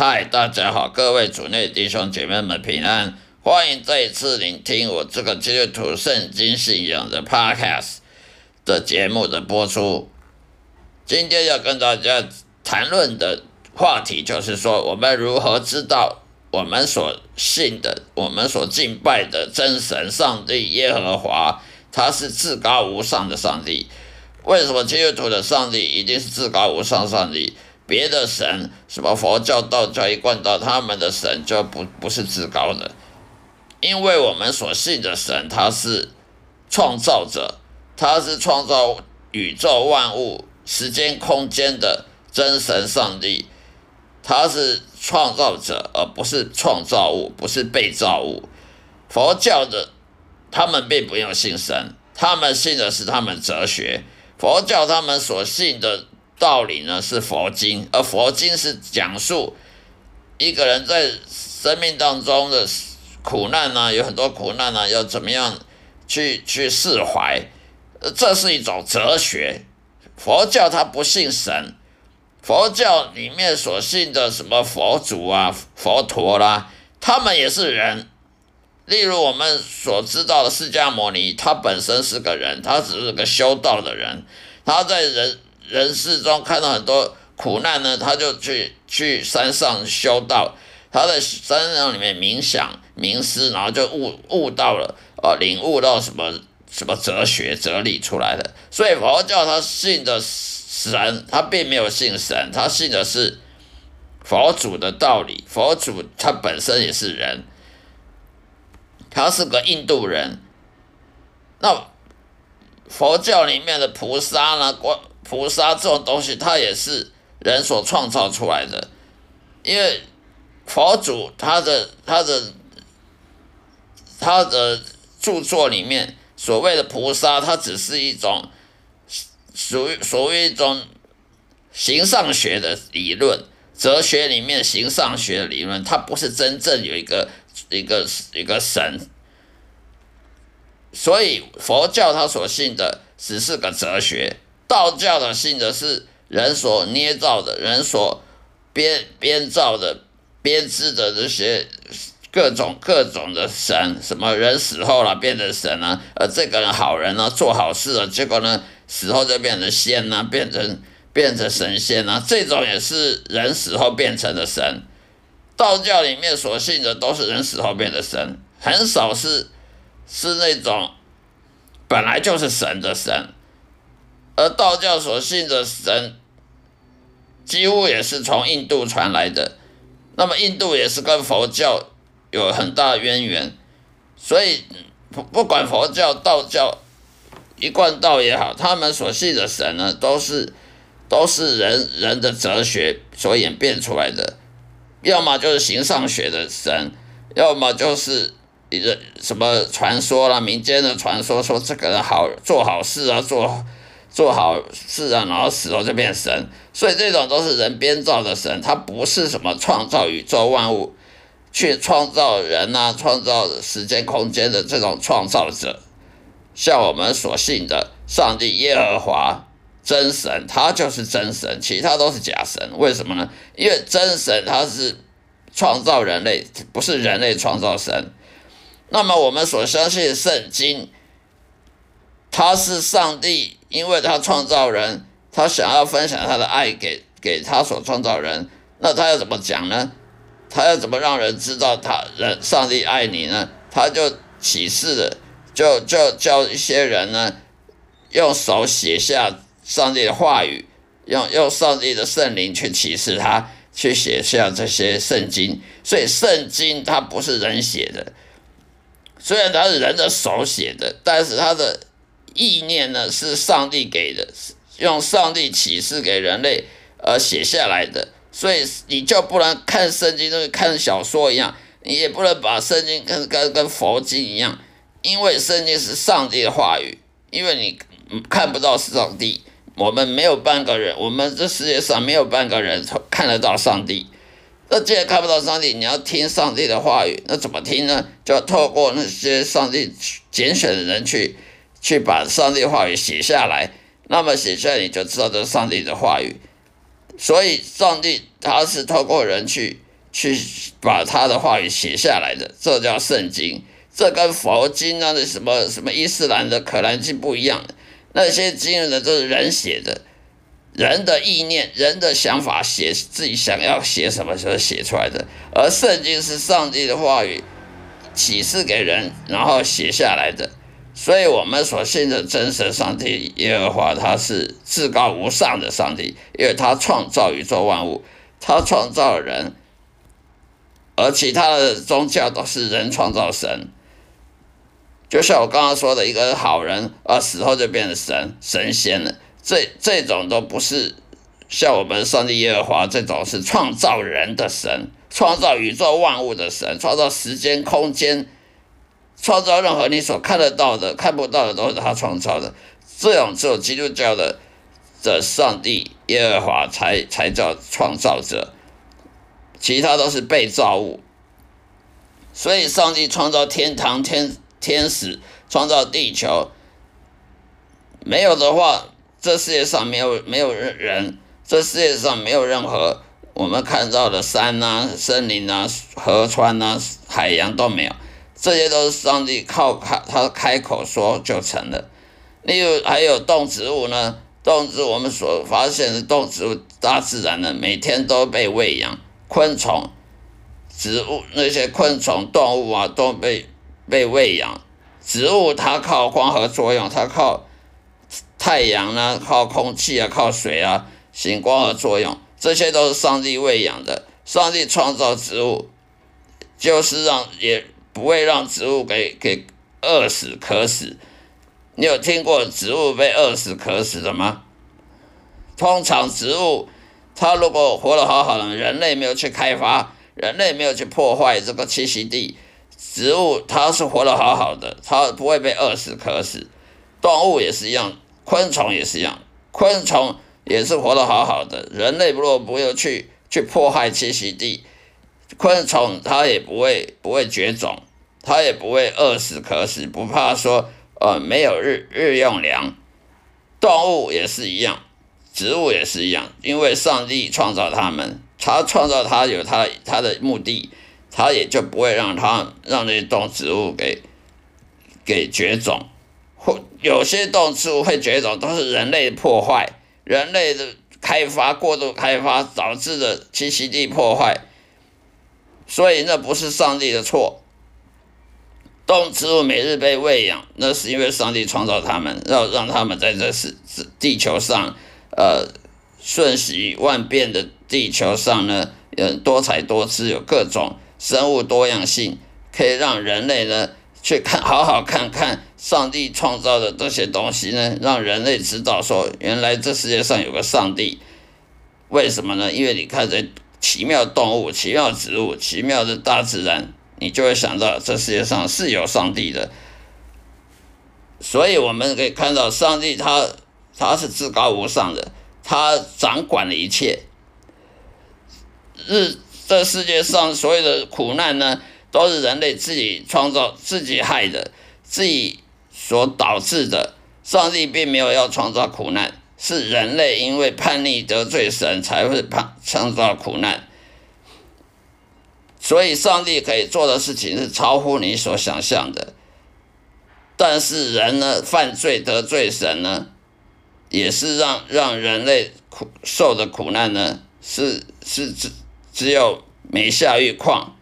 嗨，大家好，各位主内弟兄姐妹们平安，欢迎再一次聆听我这个基督徒圣经信仰的 Podcast 的节目的播出。今天要跟大家谈论的话题就是说，我们如何知道我们所信的、我们所敬拜的真神上帝耶和华，他是至高无上的上帝。为什么基督徒的上帝一定是至高无上上帝？别的神，什么佛教、道教一贯道，他们的神就不不是至高的，因为我们所信的神，他是创造者，他是创造宇宙万物、时间空间的真神上帝，他是创造者，而不是创造物，不是被造物。佛教的他们并不用信神，他们信的是他们哲学。佛教他们所信的。道理呢是佛经，而佛经是讲述一个人在生命当中的苦难呢，有很多苦难呢，要怎么样去去释怀，这是一种哲学。佛教它不信神，佛教里面所信的什么佛祖啊、佛陀啦，他们也是人。例如我们所知道的释迦牟尼，他本身是个人，他只是个修道的人，他在人。人世中看到很多苦难呢，他就去去山上修道，他在山上里面冥想冥思，然后就悟悟到了，呃，领悟到什么什么哲学哲理出来的。所以佛教他信的神，他并没有信神，他信的是佛祖的道理。佛祖他本身也是人，他是个印度人。那佛教里面的菩萨呢，观。菩萨这种东西，它也是人所创造出来的，因为佛祖他的他的他的著作里面所谓的菩萨，它只是一种属于属于一种形上学的理论，哲学里面形上学的理论，它不是真正有一个一个一个神，所以佛教他所信的只是个哲学。道教的信的是人所捏造的，人所编编造的、编织的这些各种各种的神，什么人死后了变成神啊，而这个人好人呢，做好事了，结果呢死后就变成仙呐，变成变成神仙呐，这种也是人死后变成的神。道教里面所信的都是人死后变的神，很少是是那种本来就是神的神。而道教所信的神，几乎也是从印度传来的。那么印度也是跟佛教有很大渊源，所以不不管佛教、道教、一贯道也好，他们所信的神呢，都是都是人人的哲学所演变出来的。要么就是形上学的神，要么就是一个什么传说啦，民间的传说，说这个人好做好事啊，做。做好事啊，然后死了就变神，所以这种都是人编造的神，他不是什么创造宇宙万物、去创造人啊、创造时间空间的这种创造者。像我们所信的上帝耶和华真神，他就是真神，其他都是假神。为什么呢？因为真神他是创造人类，不是人类创造神。那么我们所相信的圣经。他是上帝，因为他创造人，他想要分享他的爱给给他所创造人，那他要怎么讲呢？他要怎么让人知道他人上帝爱你呢？他就启示的，就就叫一些人呢，用手写下上帝的话语，用用上帝的圣灵去启示他，去写下这些圣经。所以圣经它不是人写的，虽然它是人的手写的，但是它的。意念呢是上帝给的，用上帝启示给人类而写下来的，所以你就不能看圣经，就是看小说一样，你也不能把圣经跟跟跟佛经一样，因为圣经是上帝的话语，因为你看不到上帝，我们没有半个人，我们这世界上没有半个人看得到上帝。那既然看不到上帝，你要听上帝的话语，那怎么听呢？就要透过那些上帝拣选的人去。去把上帝话语写下来，那么写下来你就知道这是上帝的话语。所以，上帝他是透过人去去把他的话语写下来的，这叫圣经。这跟佛经啊那什么什么伊斯兰的可兰经不一样，那些经呢都是人写的，人的意念、人的想法写自己想要写什么时候写出来的，而圣经是上帝的话语启示给人，然后写下来的。所以，我们所信的真神上帝耶和华，他是至高无上的上帝，因为他创造宇宙万物，他创造人，而其他的宗教都是人创造神。就像我刚刚说的，一个好人啊，死后就变成神神仙了，这这种都不是像我们上帝耶和华这种是创造人的神，创造宇宙万物的神，创造时间空间。创造任何你所看得到的、看不到的，都是他创造的。这种只有基督教的的上帝耶和华才才叫创造者，其他都是被造物。所以，上帝创造天堂、天天使，创造地球，没有的话，这世界上没有没有人，这世界上没有任何我们看到的山啊、森林啊、河川啊、海洋都没有。这些都是上帝靠开他开口说就成了。例如还有动植物呢，动植物我们所发现的动植物，大自然呢每天都被喂养，昆虫、植物那些昆虫、动物啊都被被喂养。植物它靠光合作用，它靠太阳呢，靠空气啊，靠水啊行光合作用，这些都是上帝喂养的。上帝创造植物，就是让也。不会让植物给给饿死渴死。你有听过植物被饿死渴死的吗？通常植物它如果活得好好的，人类没有去开发，人类没有去破坏这个栖息地，植物它是活得好好的，它不会被饿死渴死。动物也是一样，昆虫也是一样，昆虫也是活得好好的。人类如果不要去去破坏栖息地，昆虫它也不会不会绝种。它也不会饿死渴死，不怕说呃没有日日用粮。动物也是一样，植物也是一样，因为上帝创造它们，他创造它有他他的目的，他也就不会让它让那些动植物给给绝种，或有些动植物会绝种，都是人类破坏，人类的开发过度开发导致的栖息地破坏，所以那不是上帝的错。动植物每日被喂养，那是因为上帝创造它们，让让它们在这是地球上，呃，瞬息万变的地球上呢，呃，多彩多姿，有各种生物多样性，可以让人类呢去看，好好看看上帝创造的这些东西呢，让人类知道说，原来这世界上有个上帝。为什么呢？因为你看这奇妙动物、奇妙植物、奇妙的大自然。你就会想到这世界上是有上帝的，所以我们可以看到上帝他他是至高无上的，他掌管了一切。日这世界上所有的苦难呢，都是人类自己创造、自己害的、自己所导致的。上帝并没有要创造苦难，是人类因为叛逆得罪神才会创创造苦难。所以，上帝可以做的事情是超乎你所想象的。但是，人呢，犯罪得罪神呢，也是让让人类苦受的苦难呢，是是只只有每下愈况。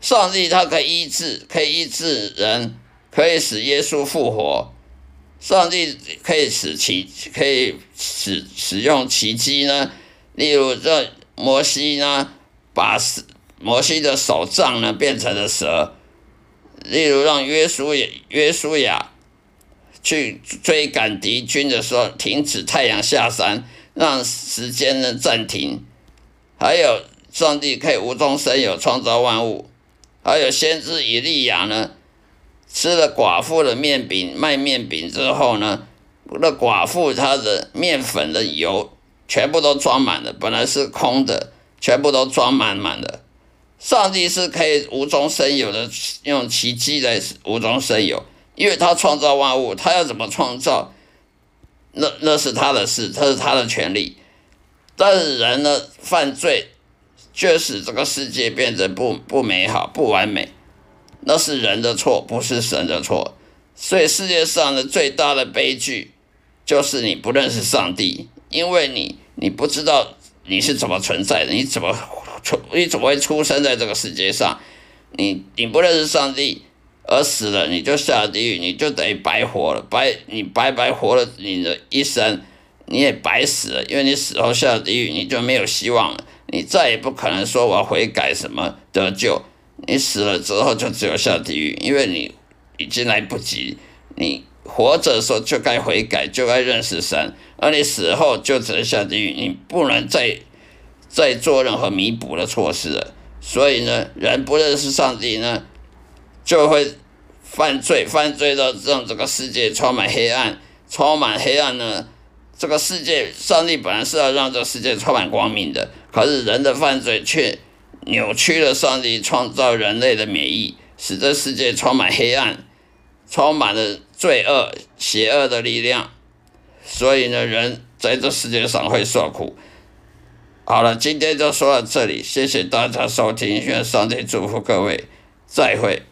上帝他可以医治，可以医治人，可以使耶稣复活。上帝可以使奇，可以使使用奇迹呢。例如，这摩西呢，把。摩西的手杖呢变成了蛇，例如让约书亚约书亚去追赶敌军的时候停止太阳下山，让时间呢暂停。还有上帝可以无中生有创造万物，还有先知以利亚呢吃了寡妇的面饼卖面饼之后呢，那寡妇她的面粉的油全部都装满了，本来是空的，全部都装满满的。上帝是可以无中生有的，用奇迹来无中生有，因为他创造万物，他要怎么创造，那那是他的事，这是他的权利。但是人呢，犯罪却使这个世界变得不不美好、不完美，那是人的错，不是神的错。所以世界上的最大的悲剧，就是你不认识上帝，因为你你不知道你是怎么存在的，你怎么出你怎么会出生在这个世界上？你你不认识上帝而死了，你就下地狱，你就等于白活了，白你白白活了你的一生，你也白死了，因为你死后下地狱，你就没有希望了。你再也不可能说我要悔改什么得救，你死了之后就只有下地狱，因为你已经来不及。你活着的时候就该悔改，就该认识神，而你死后就只能下地狱，你不能再再做任何弥补的措施了。所以呢，人不认识上帝呢，就会犯罪，犯罪到让这个世界充满黑暗，充满黑暗呢。这个世界，上帝本来是要让这个世界充满光明的。可是人的犯罪却扭曲了上帝创造人类的免疫，使这世界充满黑暗，充满了罪恶、邪恶的力量。所以呢，人在这世界上会受苦。好了，今天就说到这里，谢谢大家收听，愿上帝祝福各位，再会。